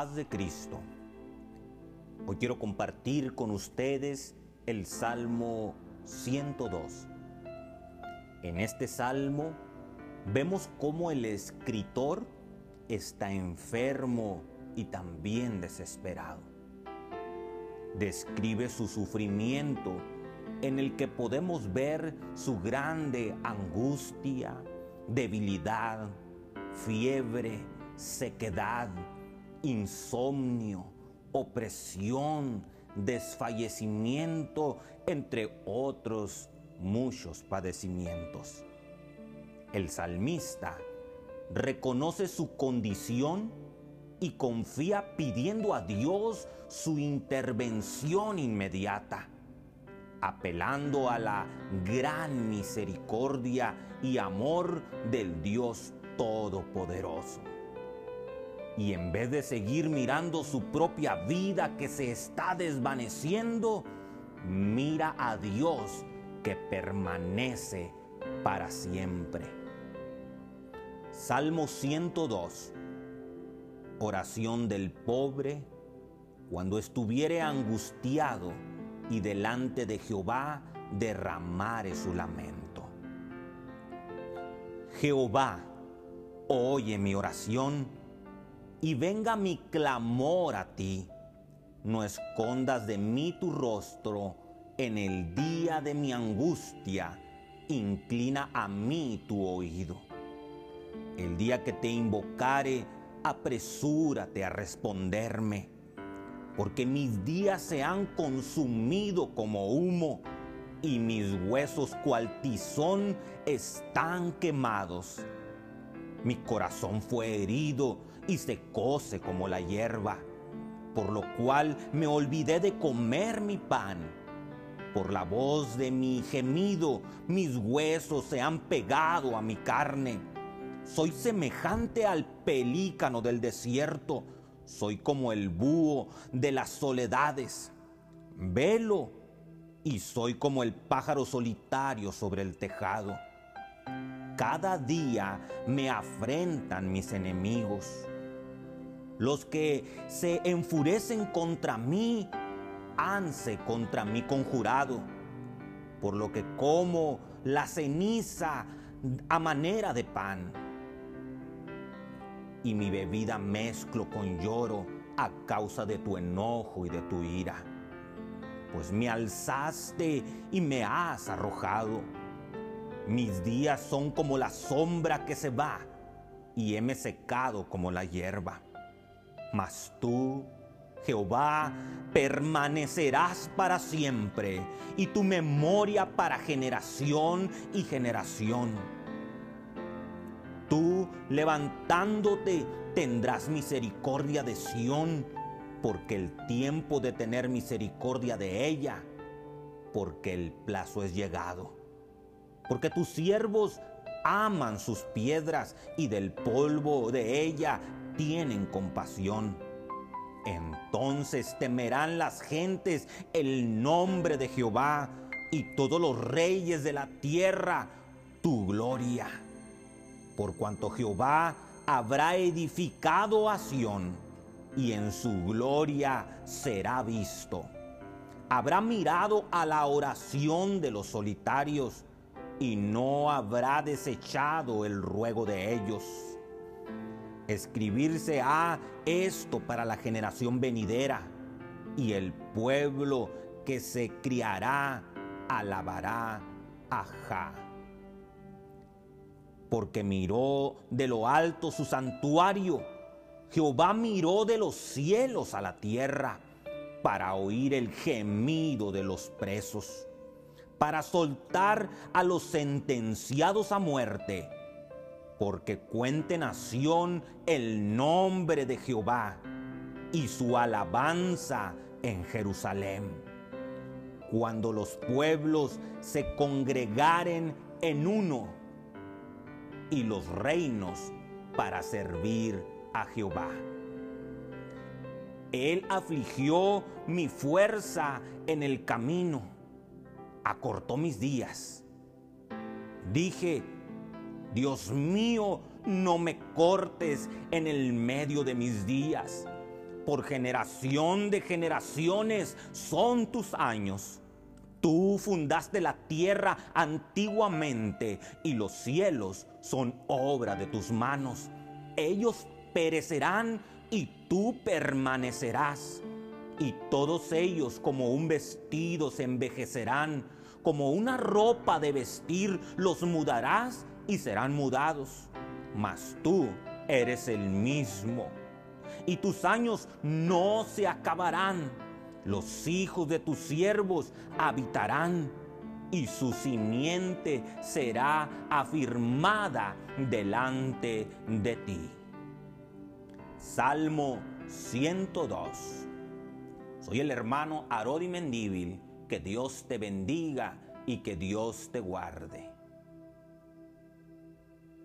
paz de Cristo. Hoy quiero compartir con ustedes el Salmo 102. En este salmo vemos cómo el escritor está enfermo y también desesperado. Describe su sufrimiento en el que podemos ver su grande angustia, debilidad, fiebre, sequedad, insomnio, opresión, desfallecimiento, entre otros muchos padecimientos. El salmista reconoce su condición y confía pidiendo a Dios su intervención inmediata, apelando a la gran misericordia y amor del Dios Todopoderoso. Y en vez de seguir mirando su propia vida que se está desvaneciendo, mira a Dios que permanece para siempre. Salmo 102. Oración del pobre cuando estuviere angustiado y delante de Jehová derramare su lamento. Jehová, oye mi oración y venga mi clamor a ti. No escondas de mí tu rostro en el día de mi angustia. Inclina a mí tu oído. El día que te invocare, apresúrate a responderme, porque mis días se han consumido como humo y mis huesos cual tizón están quemados. Mi corazón fue herido y se cose como la hierba, por lo cual me olvidé de comer mi pan. Por la voz de mi gemido, mis huesos se han pegado a mi carne. Soy semejante al pelícano del desierto, soy como el búho de las soledades. Velo y soy como el pájaro solitario sobre el tejado. Cada día me afrentan mis enemigos. Los que se enfurecen contra mí, hanse contra mí conjurado, por lo que como la ceniza a manera de pan. Y mi bebida mezclo con lloro a causa de tu enojo y de tu ira pues me alzaste y me has arrojado. Mis días son como la sombra que se va, y heme secado como la hierba. Mas tú, Jehová, permanecerás para siempre, y tu memoria para generación y generación. Tú, levantándote, tendrás misericordia de Sión porque el tiempo de tener misericordia de ella, porque el plazo es llegado. Porque tus siervos aman sus piedras y del polvo de ella tienen compasión. Entonces temerán las gentes el nombre de Jehová y todos los reyes de la tierra tu gloria. Por cuanto Jehová habrá edificado a Sión y en su gloria será visto. Habrá mirado a la oración de los solitarios y no habrá desechado el ruego de ellos. Escribirse ha esto para la generación venidera y el pueblo que se criará alabará a Ja. Porque miró de lo alto su santuario Jehová miró de los cielos a la tierra para oír el gemido de los presos, para soltar a los sentenciados a muerte, porque cuente nación el nombre de Jehová y su alabanza en Jerusalén. Cuando los pueblos se congregaren en uno y los reinos para servir a Jehová. Él afligió mi fuerza en el camino, acortó mis días. Dije, Dios mío, no me cortes en el medio de mis días. por generación de generaciones son tus años. Tú fundaste la tierra antiguamente y los cielos son obra de tus manos. Ellos perecerán y tú permanecerás. Y todos ellos como un vestido se envejecerán, como una ropa de vestir los mudarás y serán mudados. Mas tú eres el mismo y tus años no se acabarán. Los hijos de tus siervos habitarán y su simiente será afirmada delante de ti. Salmo 102. Soy el hermano Arodi Mendíbil. Que Dios te bendiga y que Dios te guarde.